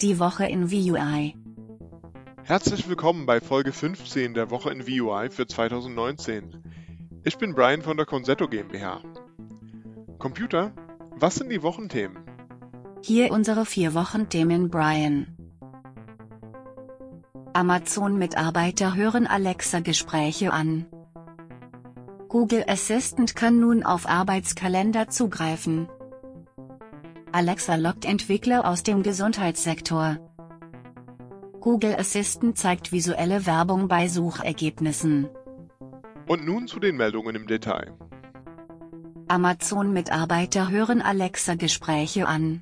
Die Woche in VUI. Herzlich willkommen bei Folge 15 der Woche in VUI für 2019. Ich bin Brian von der Consetto GmbH. Computer, was sind die Wochenthemen? Hier unsere vier Wochenthemen Brian. Amazon-Mitarbeiter hören Alexa-Gespräche an. Google Assistant kann nun auf Arbeitskalender zugreifen. Alexa lockt Entwickler aus dem Gesundheitssektor. Google Assistant zeigt visuelle Werbung bei Suchergebnissen. Und nun zu den Meldungen im Detail. Amazon-Mitarbeiter hören Alexa-Gespräche an.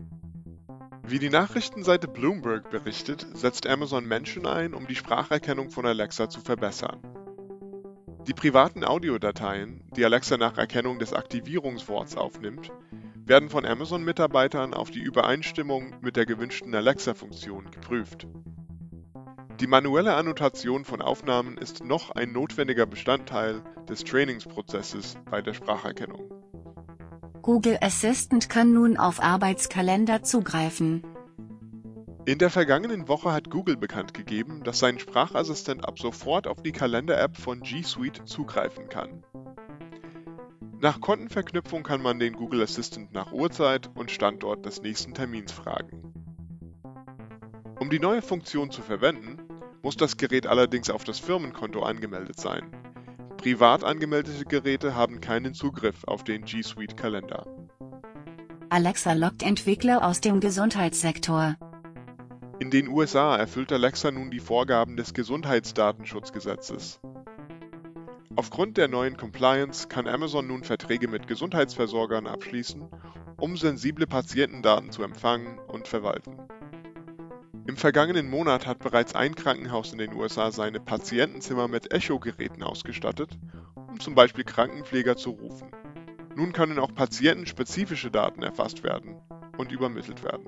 Wie die Nachrichtenseite Bloomberg berichtet, setzt Amazon Menschen ein, um die Spracherkennung von Alexa zu verbessern. Die privaten Audiodateien, die Alexa nach Erkennung des Aktivierungsworts aufnimmt, werden von Amazon-Mitarbeitern auf die Übereinstimmung mit der gewünschten Alexa-Funktion geprüft. Die manuelle Annotation von Aufnahmen ist noch ein notwendiger Bestandteil des Trainingsprozesses bei der Spracherkennung. Google Assistant kann nun auf Arbeitskalender zugreifen. In der vergangenen Woche hat Google bekannt gegeben, dass sein Sprachassistent ab sofort auf die Kalender-App von G Suite zugreifen kann. Nach Kontenverknüpfung kann man den Google Assistant nach Uhrzeit und Standort des nächsten Termins fragen. Um die neue Funktion zu verwenden, muss das Gerät allerdings auf das Firmenkonto angemeldet sein. Privat angemeldete Geräte haben keinen Zugriff auf den G Suite Kalender. Alexa lockt Entwickler aus dem Gesundheitssektor. In den USA erfüllt Alexa nun die Vorgaben des Gesundheitsdatenschutzgesetzes. Aufgrund der neuen Compliance kann Amazon nun Verträge mit Gesundheitsversorgern abschließen, um sensible Patientendaten zu empfangen und verwalten. Im vergangenen Monat hat bereits ein Krankenhaus in den USA seine Patientenzimmer mit Echo-Geräten ausgestattet, um zum Beispiel Krankenpfleger zu rufen. Nun können auch patientenspezifische Daten erfasst werden und übermittelt werden.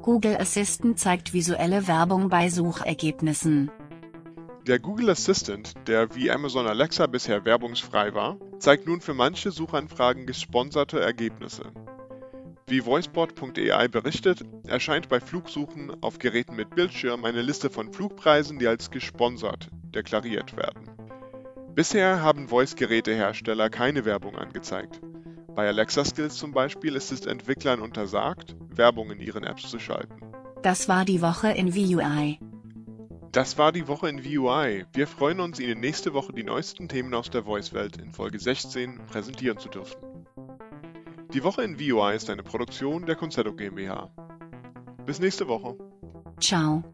Google Assistant zeigt visuelle Werbung bei Suchergebnissen. Der Google Assistant, der wie Amazon Alexa bisher werbungsfrei war, zeigt nun für manche Suchanfragen gesponserte Ergebnisse. Wie voicebot.ai berichtet, erscheint bei Flugsuchen auf Geräten mit Bildschirm eine Liste von Flugpreisen, die als gesponsert deklariert werden. Bisher haben Voice-Gerätehersteller keine Werbung angezeigt. Bei Alexa Skills zum Beispiel ist es Entwicklern untersagt, Werbung in ihren Apps zu schalten. Das war die Woche in VUI. Das war die Woche in VUI. Wir freuen uns, Ihnen nächste Woche die neuesten Themen aus der Voice-Welt in Folge 16 präsentieren zu dürfen. Die Woche in VUI ist eine Produktion der Concerto GmbH. Bis nächste Woche. Ciao.